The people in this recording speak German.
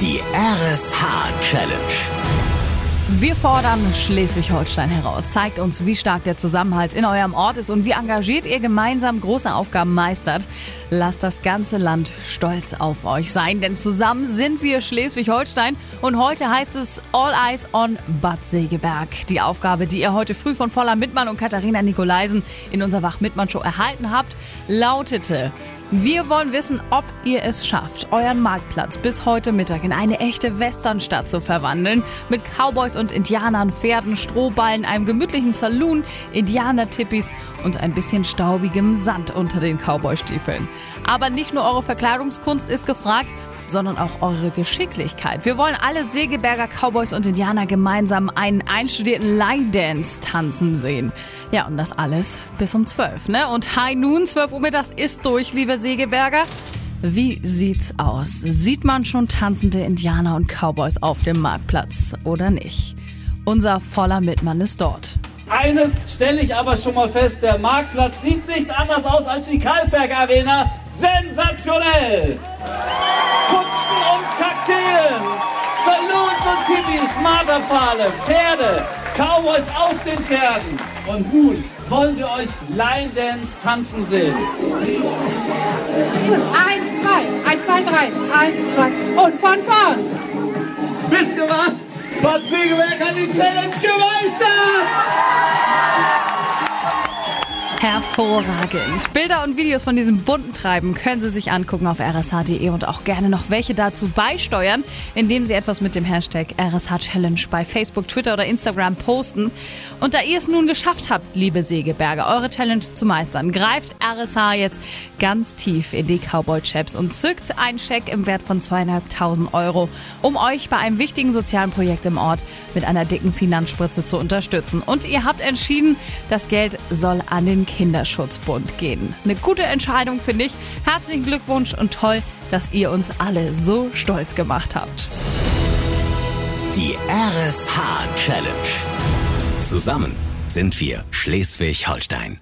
Die RSH-Challenge. Wir fordern Schleswig-Holstein heraus. Zeigt uns, wie stark der Zusammenhalt in eurem Ort ist und wie engagiert ihr gemeinsam große Aufgaben meistert. Lasst das ganze Land stolz auf euch sein, denn zusammen sind wir Schleswig-Holstein und heute heißt es All Eyes on Bad Segeberg. Die Aufgabe, die ihr heute früh von Voller Mittmann und Katharina Nikolaisen in unserer Wach-Mittmann-Show erhalten habt, lautete wir wollen wissen, ob ihr es schafft, euren Marktplatz bis heute Mittag in eine echte Westernstadt zu verwandeln. Mit Cowboys und Indianern, Pferden, Strohballen, einem gemütlichen Saloon, Indianer-Tippis und ein bisschen staubigem Sand unter den Cowboystiefeln. Aber nicht nur eure Verkleidungskunst ist gefragt, sondern auch eure Geschicklichkeit. Wir wollen alle Segeberger Cowboys und Indianer gemeinsam einen einstudierten Line Dance tanzen sehen. Ja, und das alles bis um 12, ne? Und High Noon, 12 Uhr mittags ist durch, liebe Segeberger. Wie sieht's aus? Sieht man schon tanzende Indianer und Cowboys auf dem Marktplatz oder nicht? Unser voller Mitmann ist dort. Eines stelle ich aber schon mal fest, der Marktplatz sieht nicht anders aus als die Kaltberg Arena. Sensationell! Kutschen und Kakteen, Saloons und Tippis, Marterpfahle, Pferde, Cowboys auf den Pferden. Und nun wollen wir euch Line Dance tanzen sehen. Eins, zwei, eins, zwei, drei, eins, zwei und von vorn. Wisst ihr was? Bad Segeberg hat die Challenge gemeistert! Hervorragend. Bilder und Videos von diesem bunten Treiben können Sie sich angucken auf rsh.de und auch gerne noch welche dazu beisteuern, indem Sie etwas mit dem Hashtag RSH Challenge bei Facebook, Twitter oder Instagram posten. Und da ihr es nun geschafft habt, liebe Segeberger, eure Challenge zu meistern, greift RSH jetzt ganz tief in die Cowboy-Chaps und zückt einen Scheck im Wert von zweieinhalbtausend Euro, um euch bei einem wichtigen sozialen Projekt im Ort mit einer dicken Finanzspritze zu unterstützen. Und ihr habt entschieden, das Geld soll an den Kinderschutzbund gehen. Eine gute Entscheidung, finde ich. Herzlichen Glückwunsch und toll, dass ihr uns alle so stolz gemacht habt. Die RSH-Challenge. Zusammen sind wir Schleswig-Holstein.